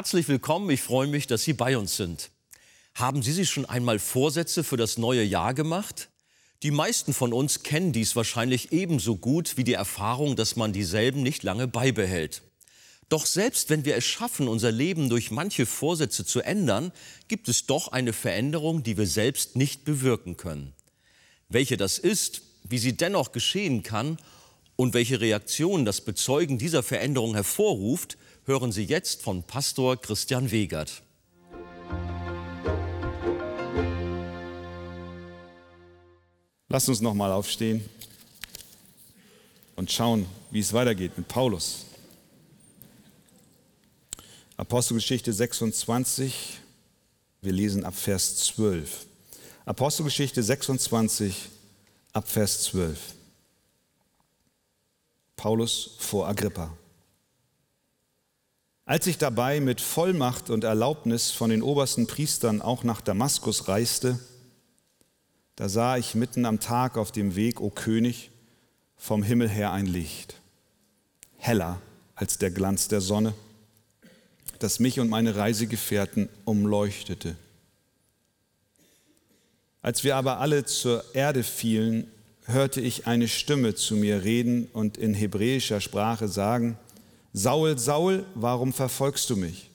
Herzlich willkommen, ich freue mich, dass Sie bei uns sind. Haben Sie sich schon einmal Vorsätze für das neue Jahr gemacht? Die meisten von uns kennen dies wahrscheinlich ebenso gut wie die Erfahrung, dass man dieselben nicht lange beibehält. Doch selbst wenn wir es schaffen, unser Leben durch manche Vorsätze zu ändern, gibt es doch eine Veränderung, die wir selbst nicht bewirken können. Welche das ist, wie sie dennoch geschehen kann und welche Reaktion das Bezeugen dieser Veränderung hervorruft, hören Sie jetzt von Pastor Christian Wegert. Lasst uns noch mal aufstehen und schauen, wie es weitergeht mit Paulus. Apostelgeschichte 26, wir lesen ab Vers 12. Apostelgeschichte 26, ab Vers 12. Paulus vor Agrippa. Als ich dabei mit Vollmacht und Erlaubnis von den obersten Priestern auch nach Damaskus reiste, da sah ich mitten am Tag auf dem Weg, o König, vom Himmel her ein Licht, heller als der Glanz der Sonne, das mich und meine Reisegefährten umleuchtete. Als wir aber alle zur Erde fielen, hörte ich eine Stimme zu mir reden und in hebräischer Sprache sagen, Saul, Saul, warum verfolgst du mich?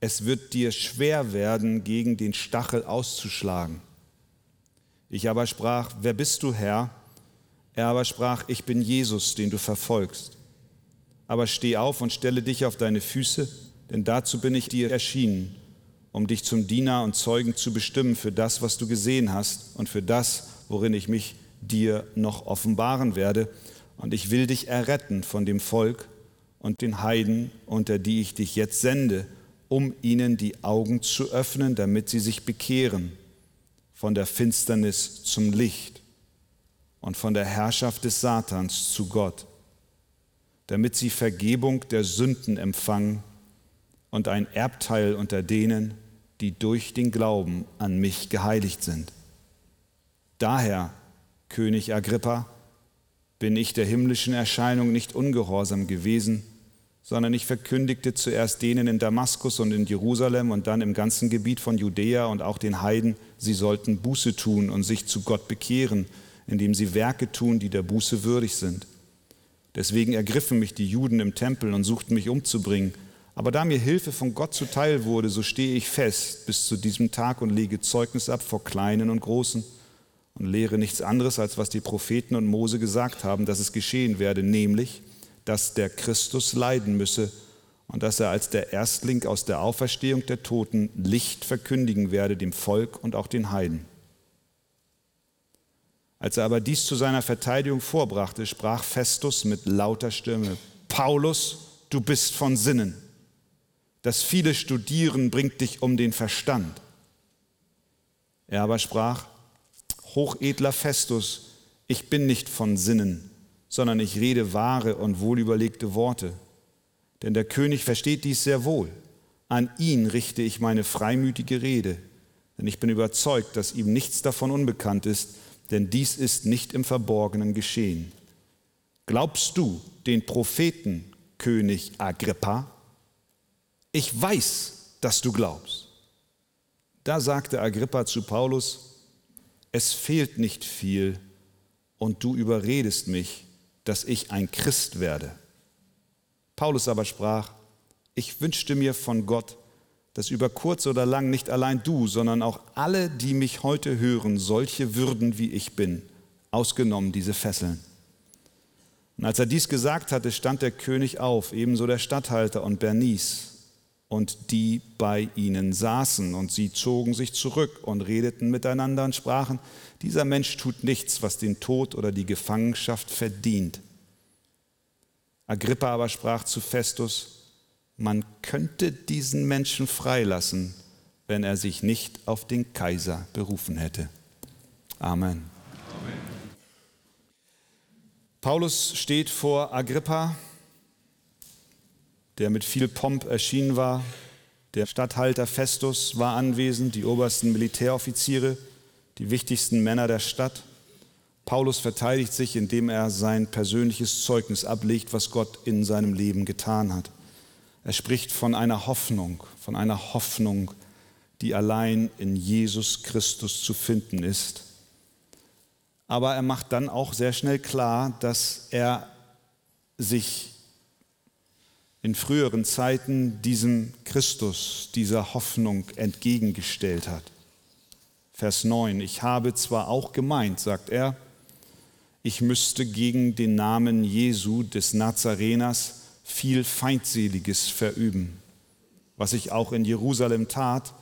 Es wird dir schwer werden, gegen den Stachel auszuschlagen. Ich aber sprach, wer bist du, Herr? Er aber sprach, ich bin Jesus, den du verfolgst. Aber steh auf und stelle dich auf deine Füße, denn dazu bin ich dir erschienen, um dich zum Diener und Zeugen zu bestimmen für das, was du gesehen hast und für das, worin ich mich dir noch offenbaren werde. Und ich will dich erretten von dem Volk, und den Heiden, unter die ich dich jetzt sende, um ihnen die Augen zu öffnen, damit sie sich bekehren von der Finsternis zum Licht und von der Herrschaft des Satans zu Gott, damit sie Vergebung der Sünden empfangen und ein Erbteil unter denen, die durch den Glauben an mich geheiligt sind. Daher, König Agrippa, bin ich der himmlischen Erscheinung nicht ungehorsam gewesen, sondern ich verkündigte zuerst denen in Damaskus und in Jerusalem und dann im ganzen Gebiet von Judäa und auch den Heiden, sie sollten Buße tun und sich zu Gott bekehren, indem sie Werke tun, die der Buße würdig sind. Deswegen ergriffen mich die Juden im Tempel und suchten mich umzubringen. Aber da mir Hilfe von Gott zuteil wurde, so stehe ich fest bis zu diesem Tag und lege Zeugnis ab vor Kleinen und Großen und lehre nichts anderes, als was die Propheten und Mose gesagt haben, dass es geschehen werde, nämlich, dass der Christus leiden müsse und dass er als der Erstling aus der Auferstehung der Toten Licht verkündigen werde dem Volk und auch den Heiden. Als er aber dies zu seiner Verteidigung vorbrachte, sprach Festus mit lauter Stimme, Paulus, du bist von Sinnen. Das viele Studieren bringt dich um den Verstand. Er aber sprach, Hochedler Festus, ich bin nicht von Sinnen, sondern ich rede wahre und wohlüberlegte Worte. Denn der König versteht dies sehr wohl. An ihn richte ich meine freimütige Rede, denn ich bin überzeugt, dass ihm nichts davon unbekannt ist, denn dies ist nicht im Verborgenen geschehen. Glaubst du den Propheten, König Agrippa? Ich weiß, dass du glaubst. Da sagte Agrippa zu Paulus, es fehlt nicht viel und du überredest mich, dass ich ein Christ werde. Paulus aber sprach, ich wünschte mir von Gott, dass über kurz oder lang nicht allein du, sondern auch alle, die mich heute hören, solche würden, wie ich bin, ausgenommen diese Fesseln. Und als er dies gesagt hatte, stand der König auf, ebenso der Statthalter und Bernice und die bei ihnen saßen. Und sie zogen sich zurück und redeten miteinander und sprachen, dieser Mensch tut nichts, was den Tod oder die Gefangenschaft verdient. Agrippa aber sprach zu Festus, man könnte diesen Menschen freilassen, wenn er sich nicht auf den Kaiser berufen hätte. Amen. Amen. Paulus steht vor Agrippa der mit viel Pomp erschienen war. Der Statthalter Festus war anwesend, die obersten Militäroffiziere, die wichtigsten Männer der Stadt. Paulus verteidigt sich, indem er sein persönliches Zeugnis ablegt, was Gott in seinem Leben getan hat. Er spricht von einer Hoffnung, von einer Hoffnung, die allein in Jesus Christus zu finden ist. Aber er macht dann auch sehr schnell klar, dass er sich in früheren Zeiten diesem Christus, dieser Hoffnung entgegengestellt hat. Vers 9, ich habe zwar auch gemeint, sagt er, ich müsste gegen den Namen Jesu des Nazareners viel Feindseliges verüben, was ich auch in Jerusalem tat,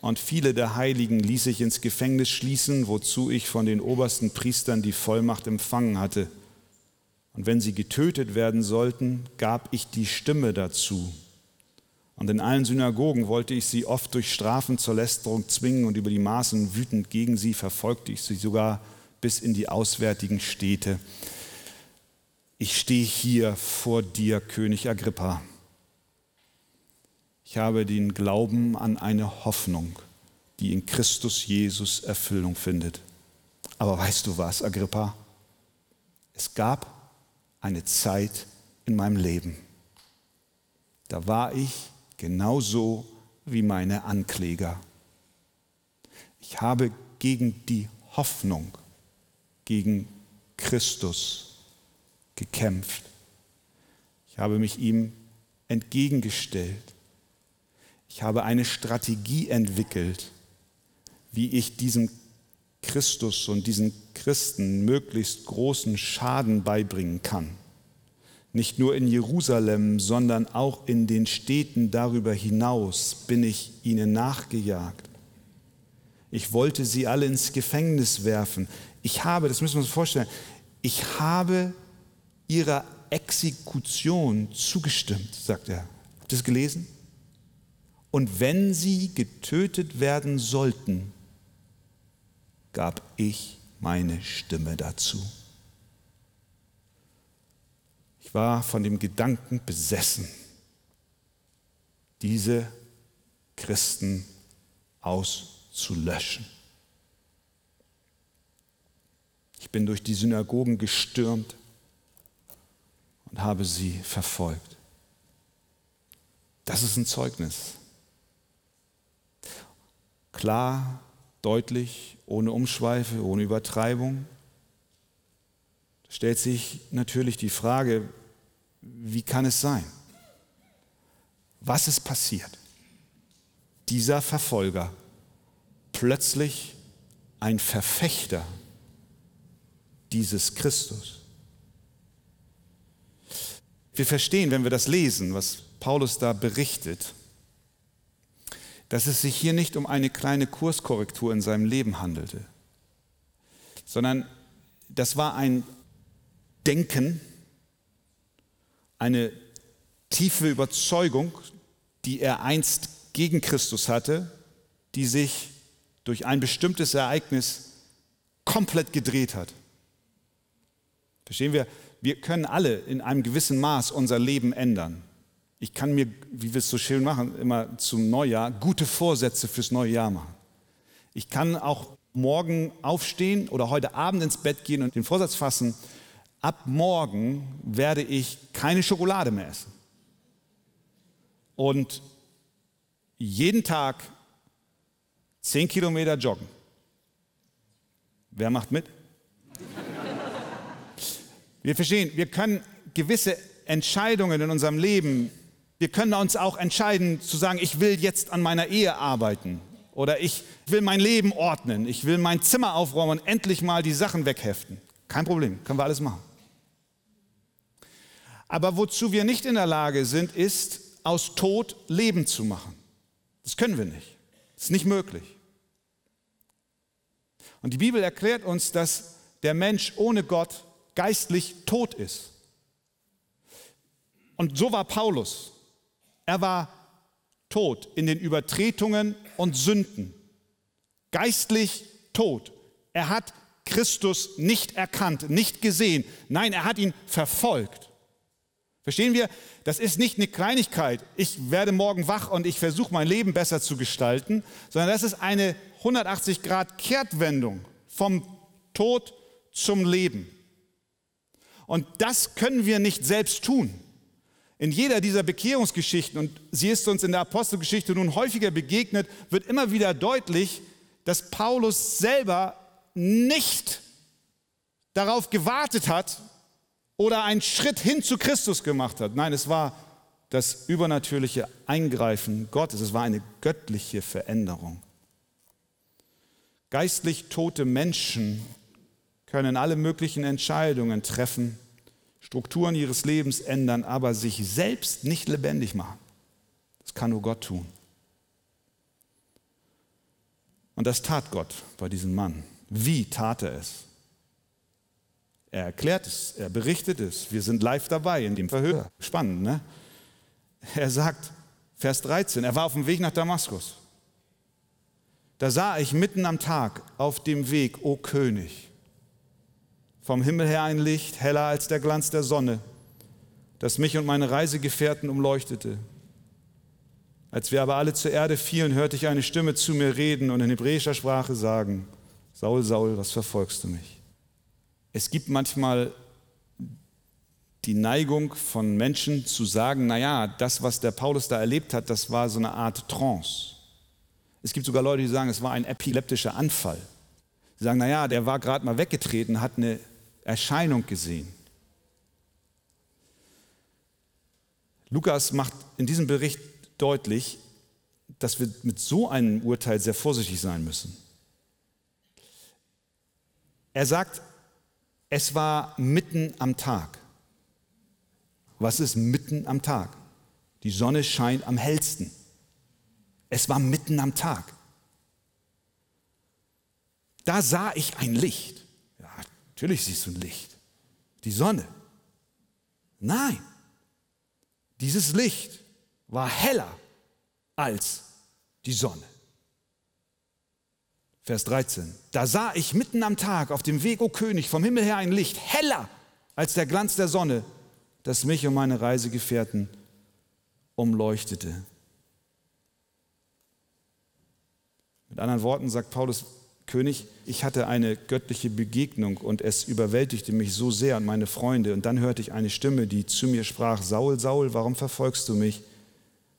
und viele der Heiligen ließ ich ins Gefängnis schließen, wozu ich von den obersten Priestern die Vollmacht empfangen hatte. Und wenn sie getötet werden sollten, gab ich die Stimme dazu. Und in allen Synagogen wollte ich sie oft durch Strafen zur Lästerung zwingen und über die Maßen wütend gegen sie verfolgte ich sie sogar bis in die auswärtigen Städte. Ich stehe hier vor dir, König Agrippa. Ich habe den Glauben an eine Hoffnung, die in Christus Jesus Erfüllung findet. Aber weißt du was, Agrippa? Es gab eine Zeit in meinem Leben. Da war ich genauso wie meine Ankläger. Ich habe gegen die Hoffnung, gegen Christus gekämpft. Ich habe mich ihm entgegengestellt. Ich habe eine Strategie entwickelt, wie ich diesem Christus und diesen Christen möglichst großen Schaden beibringen kann. Nicht nur in Jerusalem, sondern auch in den Städten darüber hinaus bin ich ihnen nachgejagt. Ich wollte sie alle ins Gefängnis werfen. Ich habe, das müssen wir uns vorstellen, ich habe ihrer Exekution zugestimmt, sagt er. Habt ihr das gelesen? Und wenn sie getötet werden sollten, gab ich meine Stimme dazu. Ich war von dem Gedanken besessen, diese Christen auszulöschen. Ich bin durch die Synagogen gestürmt und habe sie verfolgt. Das ist ein Zeugnis. Klar, deutlich, ohne Umschweife, ohne Übertreibung. Da stellt sich natürlich die Frage, wie kann es sein? Was ist passiert? Dieser Verfolger, plötzlich ein Verfechter dieses Christus. Wir verstehen, wenn wir das lesen, was Paulus da berichtet, dass es sich hier nicht um eine kleine Kurskorrektur in seinem Leben handelte, sondern das war ein Denken, eine tiefe Überzeugung, die er einst gegen Christus hatte, die sich durch ein bestimmtes Ereignis komplett gedreht hat. Verstehen wir? Wir können alle in einem gewissen Maß unser Leben ändern. Ich kann mir, wie wir es so schön machen, immer zum Neujahr gute Vorsätze fürs neue Jahr machen. Ich kann auch morgen aufstehen oder heute Abend ins Bett gehen und den Vorsatz fassen, ab morgen werde ich keine Schokolade mehr essen. Und jeden Tag zehn Kilometer joggen. Wer macht mit? Wir verstehen, wir können gewisse Entscheidungen in unserem Leben wir können uns auch entscheiden zu sagen, ich will jetzt an meiner Ehe arbeiten oder ich will mein Leben ordnen, ich will mein Zimmer aufräumen und endlich mal die Sachen wegheften. Kein Problem, können wir alles machen. Aber wozu wir nicht in der Lage sind, ist, aus Tod Leben zu machen. Das können wir nicht. Das ist nicht möglich. Und die Bibel erklärt uns, dass der Mensch ohne Gott geistlich tot ist. Und so war Paulus. Er war tot in den Übertretungen und Sünden, geistlich tot. Er hat Christus nicht erkannt, nicht gesehen. Nein, er hat ihn verfolgt. Verstehen wir? Das ist nicht eine Kleinigkeit. Ich werde morgen wach und ich versuche mein Leben besser zu gestalten, sondern das ist eine 180 Grad Kehrtwendung vom Tod zum Leben. Und das können wir nicht selbst tun. In jeder dieser Bekehrungsgeschichten, und sie ist uns in der Apostelgeschichte nun häufiger begegnet, wird immer wieder deutlich, dass Paulus selber nicht darauf gewartet hat oder einen Schritt hin zu Christus gemacht hat. Nein, es war das übernatürliche Eingreifen Gottes, es war eine göttliche Veränderung. Geistlich tote Menschen können alle möglichen Entscheidungen treffen, Strukturen ihres Lebens ändern, aber sich selbst nicht lebendig machen. Das kann nur Gott tun. Und das tat Gott bei diesem Mann. Wie tat er es? Er erklärt es, er berichtet es. Wir sind live dabei in dem Verhör. Spannend, ne? Er sagt, Vers 13, er war auf dem Weg nach Damaskus. Da sah ich mitten am Tag auf dem Weg, o König, vom Himmel her ein Licht, heller als der Glanz der Sonne, das mich und meine Reisegefährten umleuchtete. Als wir aber alle zur Erde fielen, hörte ich eine Stimme zu mir reden und in hebräischer Sprache sagen, Saul, Saul, was verfolgst du mich? Es gibt manchmal die Neigung von Menschen zu sagen, naja, das, was der Paulus da erlebt hat, das war so eine Art Trance. Es gibt sogar Leute, die sagen, es war ein epileptischer Anfall. Sie sagen, naja, der war gerade mal weggetreten, hat eine Erscheinung gesehen. Lukas macht in diesem Bericht deutlich, dass wir mit so einem Urteil sehr vorsichtig sein müssen. Er sagt, es war mitten am Tag. Was ist mitten am Tag? Die Sonne scheint am hellsten. Es war mitten am Tag. Da sah ich ein Licht. Natürlich siehst du ein Licht. Die Sonne. Nein, dieses Licht war heller als die Sonne. Vers 13. Da sah ich mitten am Tag auf dem Weg, o König, vom Himmel her ein Licht, heller als der Glanz der Sonne, das mich und meine Reisegefährten umleuchtete. Mit anderen Worten sagt Paulus, König, ich hatte eine göttliche Begegnung und es überwältigte mich so sehr und meine Freunde. Und dann hörte ich eine Stimme, die zu mir sprach, Saul, Saul, warum verfolgst du mich?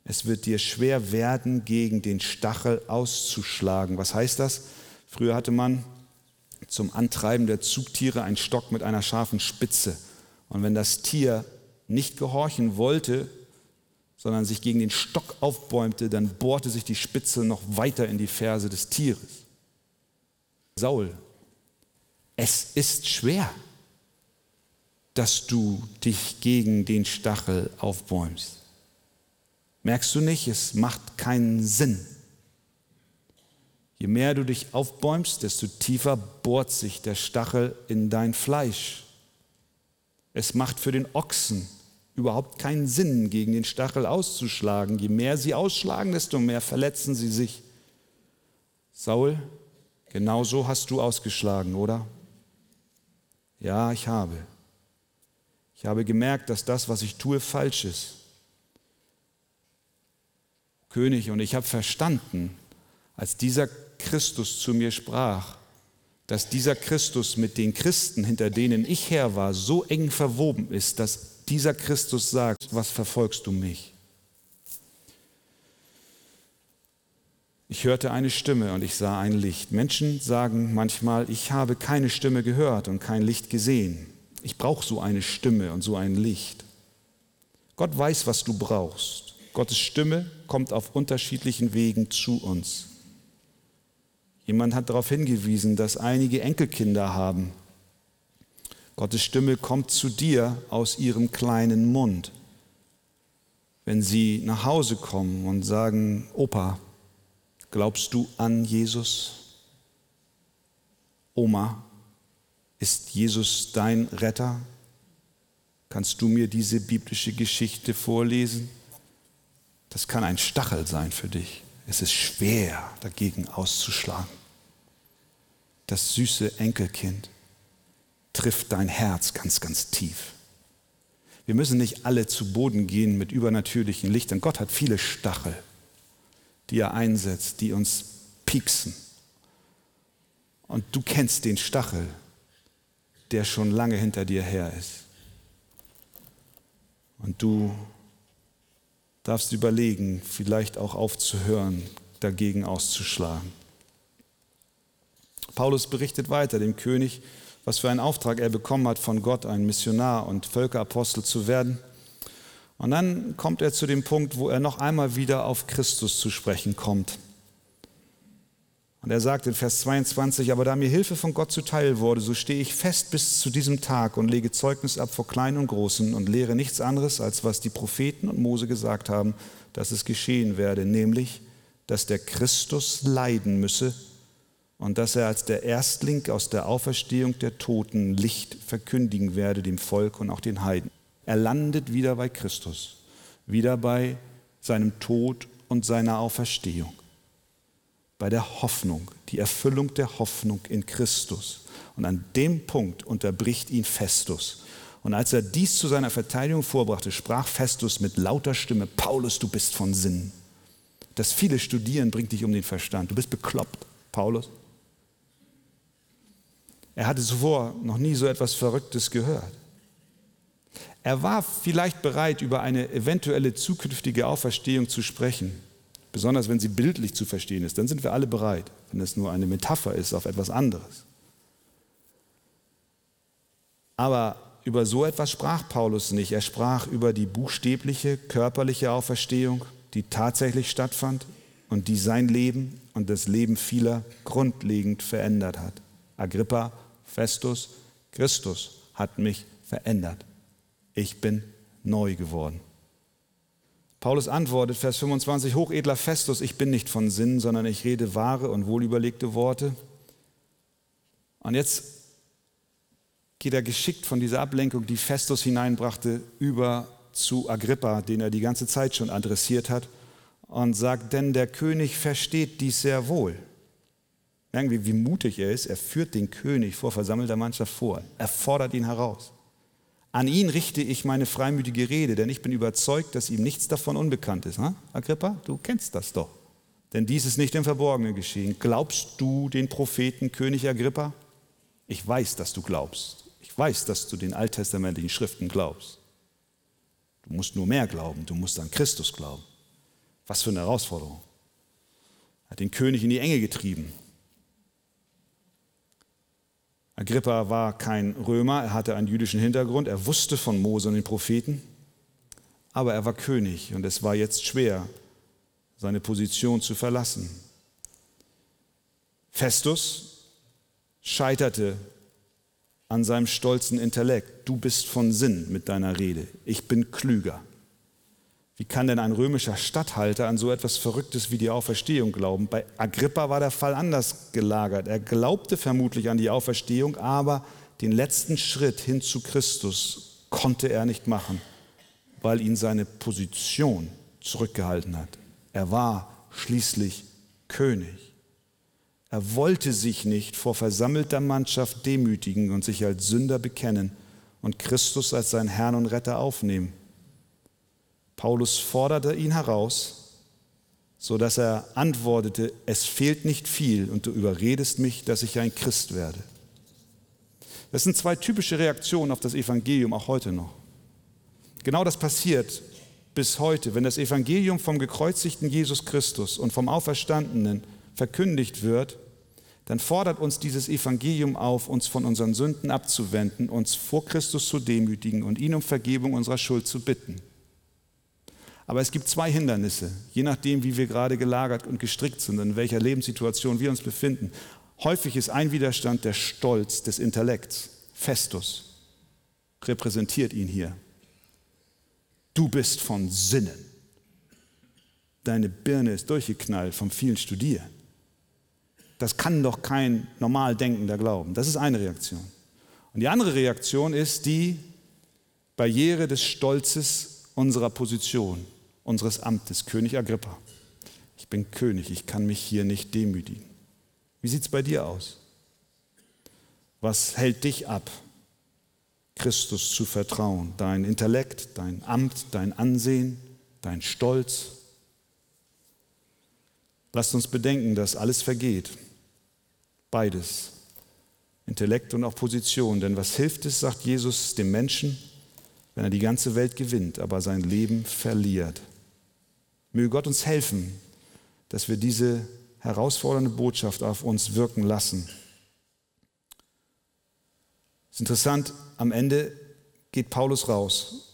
Es wird dir schwer werden, gegen den Stachel auszuschlagen. Was heißt das? Früher hatte man zum Antreiben der Zugtiere einen Stock mit einer scharfen Spitze. Und wenn das Tier nicht gehorchen wollte, sondern sich gegen den Stock aufbäumte, dann bohrte sich die Spitze noch weiter in die Ferse des Tieres. Saul, es ist schwer, dass du dich gegen den Stachel aufbäumst. Merkst du nicht, es macht keinen Sinn. Je mehr du dich aufbäumst, desto tiefer bohrt sich der Stachel in dein Fleisch. Es macht für den Ochsen überhaupt keinen Sinn, gegen den Stachel auszuschlagen. Je mehr sie ausschlagen, desto mehr verletzen sie sich. Saul, genau so hast du ausgeschlagen, oder? Ja, ich habe. Ich habe gemerkt, dass das, was ich tue, falsch ist. König, und ich habe verstanden, als dieser Christus zu mir sprach, dass dieser Christus mit den Christen, hinter denen ich her war, so eng verwoben ist, dass dieser Christus sagt, was verfolgst du mich? Ich hörte eine Stimme und ich sah ein Licht. Menschen sagen manchmal, ich habe keine Stimme gehört und kein Licht gesehen. Ich brauche so eine Stimme und so ein Licht. Gott weiß, was du brauchst. Gottes Stimme kommt auf unterschiedlichen Wegen zu uns. Jemand hat darauf hingewiesen, dass einige Enkelkinder haben. Gottes Stimme kommt zu dir aus ihrem kleinen Mund. Wenn sie nach Hause kommen und sagen, Opa, glaubst du an Jesus? Oma, ist Jesus dein Retter? Kannst du mir diese biblische Geschichte vorlesen? Das kann ein Stachel sein für dich. Es ist schwer, dagegen auszuschlagen das süße Enkelkind trifft dein Herz ganz, ganz tief. Wir müssen nicht alle zu Boden gehen mit übernatürlichen Lichtern. Gott hat viele Stachel, die er einsetzt, die uns pieksen. Und du kennst den Stachel, der schon lange hinter dir her ist. Und du darfst überlegen, vielleicht auch aufzuhören, dagegen auszuschlagen. Paulus berichtet weiter dem König, was für einen Auftrag er bekommen hat von Gott, ein Missionar und Völkerapostel zu werden. Und dann kommt er zu dem Punkt, wo er noch einmal wieder auf Christus zu sprechen kommt. Und er sagt in Vers 22, aber da mir Hilfe von Gott zuteil wurde, so stehe ich fest bis zu diesem Tag und lege Zeugnis ab vor Kleinen und Großen und lehre nichts anderes, als was die Propheten und Mose gesagt haben, dass es geschehen werde, nämlich, dass der Christus leiden müsse und dass er als der Erstling aus der Auferstehung der Toten Licht verkündigen werde dem Volk und auch den Heiden. Er landet wieder bei Christus, wieder bei seinem Tod und seiner Auferstehung, bei der Hoffnung, die Erfüllung der Hoffnung in Christus. Und an dem Punkt unterbricht ihn Festus. Und als er dies zu seiner Verteidigung vorbrachte, sprach Festus mit lauter Stimme, Paulus, du bist von Sinn. Das viele Studieren bringt dich um den Verstand. Du bist bekloppt, Paulus. Er hatte zuvor noch nie so etwas Verrücktes gehört. Er war vielleicht bereit, über eine eventuelle zukünftige Auferstehung zu sprechen, besonders wenn sie bildlich zu verstehen ist. Dann sind wir alle bereit, wenn es nur eine Metapher ist auf etwas anderes. Aber über so etwas sprach Paulus nicht. Er sprach über die buchstäbliche, körperliche Auferstehung, die tatsächlich stattfand und die sein Leben und das Leben vieler grundlegend verändert hat. Agrippa Festus, Christus hat mich verändert. Ich bin neu geworden. Paulus antwortet, Vers 25, Hochedler Festus, ich bin nicht von Sinn, sondern ich rede wahre und wohlüberlegte Worte. Und jetzt geht er geschickt von dieser Ablenkung, die Festus hineinbrachte, über zu Agrippa, den er die ganze Zeit schon adressiert hat, und sagt, denn der König versteht dies sehr wohl. Merken wir, wie mutig er ist. Er führt den König vor versammelter Mannschaft vor. Er fordert ihn heraus. An ihn richte ich meine freimütige Rede, denn ich bin überzeugt, dass ihm nichts davon unbekannt ist. Ha? Agrippa, du kennst das doch. Denn dies ist nicht im Verborgenen geschehen. Glaubst du den Propheten König Agrippa? Ich weiß, dass du glaubst. Ich weiß, dass du den alttestamentlichen Schriften glaubst. Du musst nur mehr glauben. Du musst an Christus glauben. Was für eine Herausforderung. Er hat den König in die Enge getrieben. Agrippa war kein Römer, er hatte einen jüdischen Hintergrund, er wusste von Mose und den Propheten, aber er war König und es war jetzt schwer, seine Position zu verlassen. Festus scheiterte an seinem stolzen Intellekt. Du bist von Sinn mit deiner Rede. Ich bin klüger. Wie kann denn ein römischer Statthalter an so etwas Verrücktes wie die Auferstehung glauben? Bei Agrippa war der Fall anders gelagert. Er glaubte vermutlich an die Auferstehung, aber den letzten Schritt hin zu Christus konnte er nicht machen, weil ihn seine Position zurückgehalten hat. Er war schließlich König. Er wollte sich nicht vor versammelter Mannschaft demütigen und sich als Sünder bekennen und Christus als sein Herrn und Retter aufnehmen. Paulus forderte ihn heraus, so dass er antwortete, es fehlt nicht viel und du überredest mich, dass ich ein Christ werde. Das sind zwei typische Reaktionen auf das Evangelium, auch heute noch. Genau das passiert bis heute, wenn das Evangelium vom gekreuzigten Jesus Christus und vom Auferstandenen verkündigt wird, dann fordert uns dieses Evangelium auf, uns von unseren Sünden abzuwenden, uns vor Christus zu demütigen und ihn um Vergebung unserer Schuld zu bitten. Aber es gibt zwei Hindernisse, je nachdem, wie wir gerade gelagert und gestrickt sind, in welcher Lebenssituation wir uns befinden. Häufig ist ein Widerstand der Stolz des Intellekts. Festus repräsentiert ihn hier. Du bist von Sinnen. Deine Birne ist durchgeknallt vom vielen Studieren. Das kann doch kein normal denkender glauben. Das ist eine Reaktion. Und die andere Reaktion ist die Barriere des Stolzes unserer Position unseres Amtes, König Agrippa. Ich bin König, ich kann mich hier nicht demütigen. Wie sieht es bei dir aus? Was hält dich ab, Christus zu vertrauen? Dein Intellekt, dein Amt, dein Ansehen, dein Stolz? Lasst uns bedenken, dass alles vergeht. Beides. Intellekt und auch Position. Denn was hilft es, sagt Jesus dem Menschen, wenn er die ganze Welt gewinnt, aber sein Leben verliert? Möge Gott uns helfen, dass wir diese herausfordernde Botschaft auf uns wirken lassen. Es ist interessant, am Ende geht Paulus raus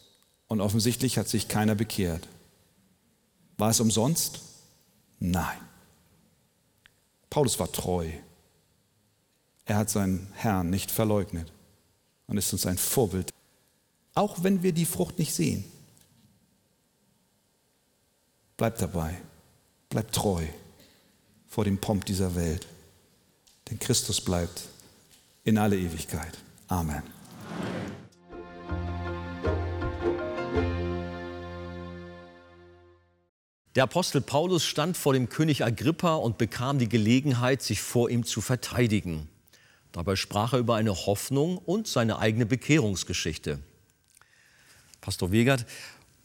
und offensichtlich hat sich keiner bekehrt. War es umsonst? Nein. Paulus war treu. Er hat seinen Herrn nicht verleugnet und ist uns ein Vorbild, auch wenn wir die Frucht nicht sehen. Bleib dabei, bleib treu vor dem Pomp dieser Welt, denn Christus bleibt in alle Ewigkeit. Amen. Der Apostel Paulus stand vor dem König Agrippa und bekam die Gelegenheit, sich vor ihm zu verteidigen. Dabei sprach er über eine Hoffnung und seine eigene Bekehrungsgeschichte. Pastor Wegert,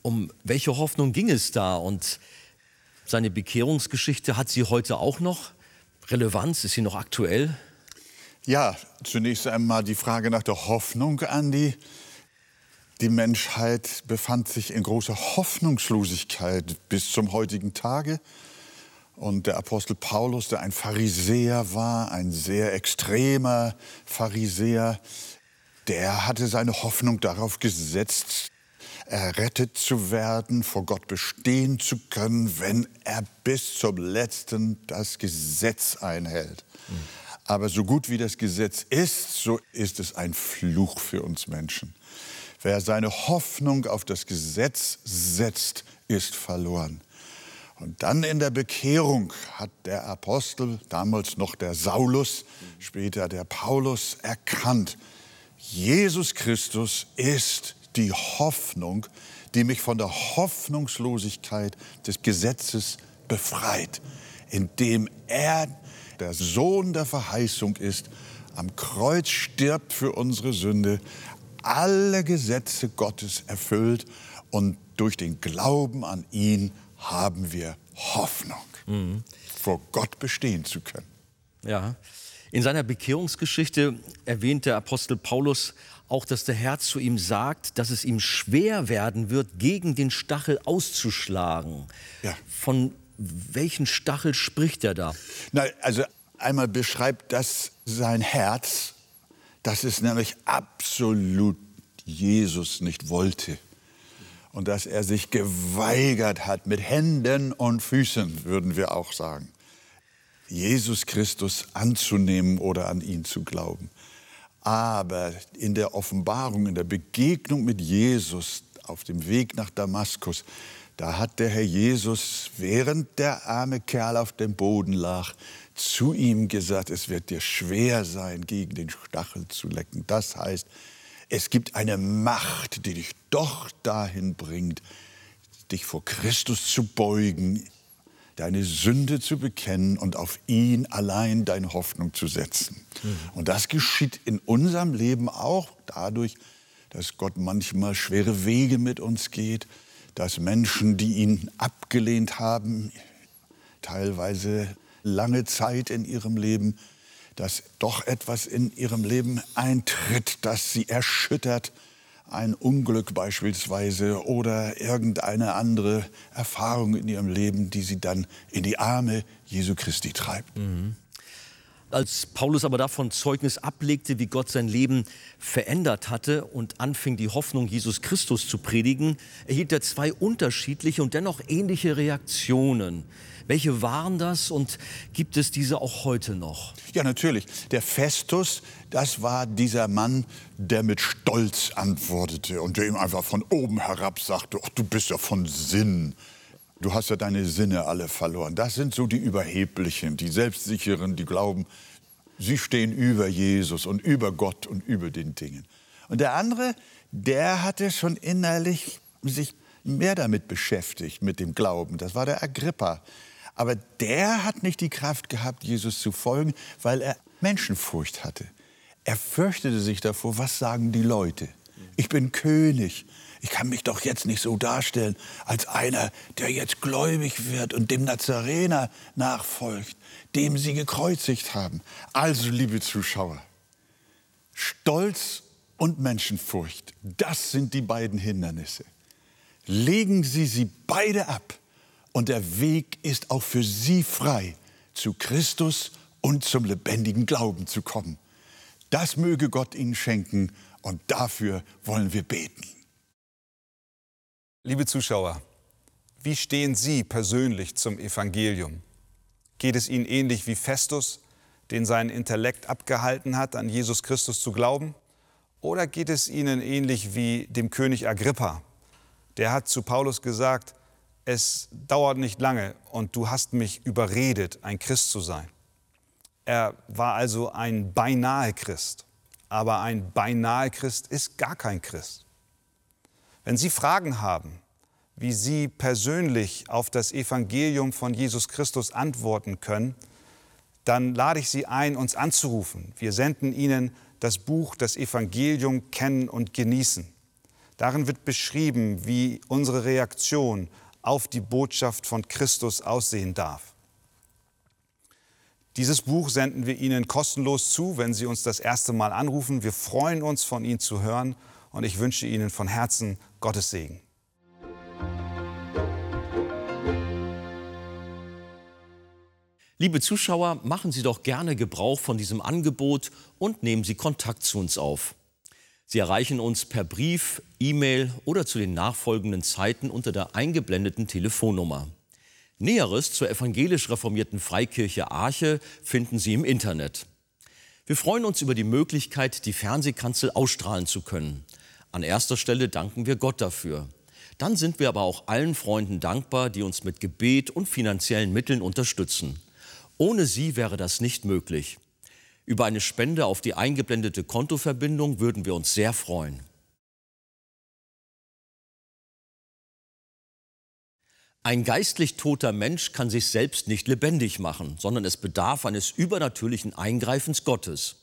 um welche Hoffnung ging es da? Und seine Bekehrungsgeschichte, hat sie heute auch noch Relevanz? Ist sie noch aktuell? Ja, zunächst einmal die Frage nach der Hoffnung, Andi. Die Menschheit befand sich in großer Hoffnungslosigkeit bis zum heutigen Tage. Und der Apostel Paulus, der ein Pharisäer war, ein sehr extremer Pharisäer, der hatte seine Hoffnung darauf gesetzt, errettet zu werden, vor Gott bestehen zu können, wenn er bis zum letzten das Gesetz einhält. Aber so gut wie das Gesetz ist, so ist es ein Fluch für uns Menschen. Wer seine Hoffnung auf das Gesetz setzt, ist verloren. Und dann in der Bekehrung hat der Apostel, damals noch der Saulus, später der Paulus, erkannt, Jesus Christus ist die Hoffnung, die mich von der Hoffnungslosigkeit des Gesetzes befreit, indem er der Sohn der Verheißung ist, am Kreuz stirbt für unsere Sünde, alle Gesetze Gottes erfüllt und durch den Glauben an ihn haben wir Hoffnung, mhm. vor Gott bestehen zu können. Ja. In seiner Bekehrungsgeschichte erwähnt der Apostel Paulus auch, dass der Herr zu ihm sagt, dass es ihm schwer werden wird, gegen den Stachel auszuschlagen. Ja. Von welchen Stachel spricht er da? Na, also einmal beschreibt das sein Herz dass es nämlich absolut Jesus nicht wollte und dass er sich geweigert hat, mit Händen und Füßen, würden wir auch sagen, Jesus Christus anzunehmen oder an ihn zu glauben. Aber in der Offenbarung, in der Begegnung mit Jesus auf dem Weg nach Damaskus, da hat der Herr Jesus, während der arme Kerl auf dem Boden lag, zu ihm gesagt, es wird dir schwer sein, gegen den Stachel zu lecken. Das heißt, es gibt eine Macht, die dich doch dahin bringt, dich vor Christus zu beugen, deine Sünde zu bekennen und auf ihn allein deine Hoffnung zu setzen. Mhm. Und das geschieht in unserem Leben auch dadurch, dass Gott manchmal schwere Wege mit uns geht, dass Menschen, die ihn abgelehnt haben, teilweise lange Zeit in ihrem Leben, dass doch etwas in ihrem Leben eintritt, das sie erschüttert, ein Unglück beispielsweise oder irgendeine andere Erfahrung in ihrem Leben, die sie dann in die Arme Jesu Christi treibt. Mhm. Als Paulus aber davon Zeugnis ablegte, wie Gott sein Leben verändert hatte und anfing, die Hoffnung Jesus Christus zu predigen, erhielt er zwei unterschiedliche und dennoch ähnliche Reaktionen. Welche waren das und gibt es diese auch heute noch? Ja, natürlich. Der Festus, das war dieser Mann, der mit Stolz antwortete und der ihm einfach von oben herab sagte, ach, du bist ja von Sinn. Du hast ja deine Sinne alle verloren. Das sind so die Überheblichen, die Selbstsicheren, die glauben, sie stehen über Jesus und über Gott und über den Dingen. Und der andere, der hatte schon innerlich sich mehr damit beschäftigt, mit dem Glauben. Das war der Agrippa. Aber der hat nicht die Kraft gehabt, Jesus zu folgen, weil er Menschenfurcht hatte. Er fürchtete sich davor, was sagen die Leute? Ich bin König. Ich kann mich doch jetzt nicht so darstellen als einer, der jetzt gläubig wird und dem Nazarener nachfolgt, dem sie gekreuzigt haben. Also, liebe Zuschauer, Stolz und Menschenfurcht, das sind die beiden Hindernisse. Legen Sie sie beide ab und der Weg ist auch für Sie frei, zu Christus und zum lebendigen Glauben zu kommen. Das möge Gott Ihnen schenken und dafür wollen wir beten. Liebe Zuschauer, wie stehen Sie persönlich zum Evangelium? Geht es Ihnen ähnlich wie Festus, den sein Intellekt abgehalten hat, an Jesus Christus zu glauben? Oder geht es Ihnen ähnlich wie dem König Agrippa? Der hat zu Paulus gesagt, es dauert nicht lange und du hast mich überredet, ein Christ zu sein. Er war also ein beinahe Christ, aber ein beinahe Christ ist gar kein Christ. Wenn Sie Fragen haben, wie Sie persönlich auf das Evangelium von Jesus Christus antworten können, dann lade ich Sie ein, uns anzurufen. Wir senden Ihnen das Buch Das Evangelium kennen und genießen. Darin wird beschrieben, wie unsere Reaktion auf die Botschaft von Christus aussehen darf. Dieses Buch senden wir Ihnen kostenlos zu, wenn Sie uns das erste Mal anrufen. Wir freuen uns, von Ihnen zu hören und ich wünsche Ihnen von Herzen Gottes Segen. Liebe Zuschauer, machen Sie doch gerne Gebrauch von diesem Angebot und nehmen Sie Kontakt zu uns auf. Sie erreichen uns per Brief, E-Mail oder zu den nachfolgenden Zeiten unter der eingeblendeten Telefonnummer. Näheres zur evangelisch reformierten Freikirche Arche finden Sie im Internet. Wir freuen uns über die Möglichkeit, die Fernsehkanzel ausstrahlen zu können. An erster Stelle danken wir Gott dafür. Dann sind wir aber auch allen Freunden dankbar, die uns mit Gebet und finanziellen Mitteln unterstützen. Ohne sie wäre das nicht möglich. Über eine Spende auf die eingeblendete Kontoverbindung würden wir uns sehr freuen. Ein geistlich toter Mensch kann sich selbst nicht lebendig machen, sondern es bedarf eines übernatürlichen Eingreifens Gottes.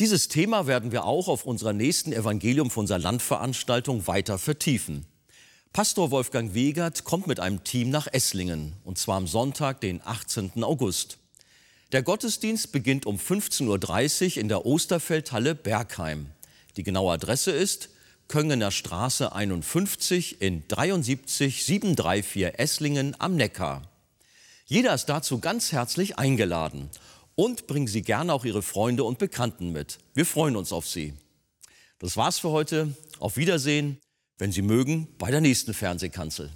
Dieses Thema werden wir auch auf unserer nächsten Evangelium von unserer Landveranstaltung weiter vertiefen. Pastor Wolfgang Wegert kommt mit einem Team nach Esslingen, und zwar am Sonntag, den 18. August. Der Gottesdienst beginnt um 15.30 Uhr in der Osterfeldhalle Bergheim. Die genaue Adresse ist Köngener Straße 51 in 73734 Esslingen am Neckar. Jeder ist dazu ganz herzlich eingeladen. Und bringen Sie gerne auch Ihre Freunde und Bekannten mit. Wir freuen uns auf Sie. Das war's für heute. Auf Wiedersehen, wenn Sie mögen, bei der nächsten Fernsehkanzel.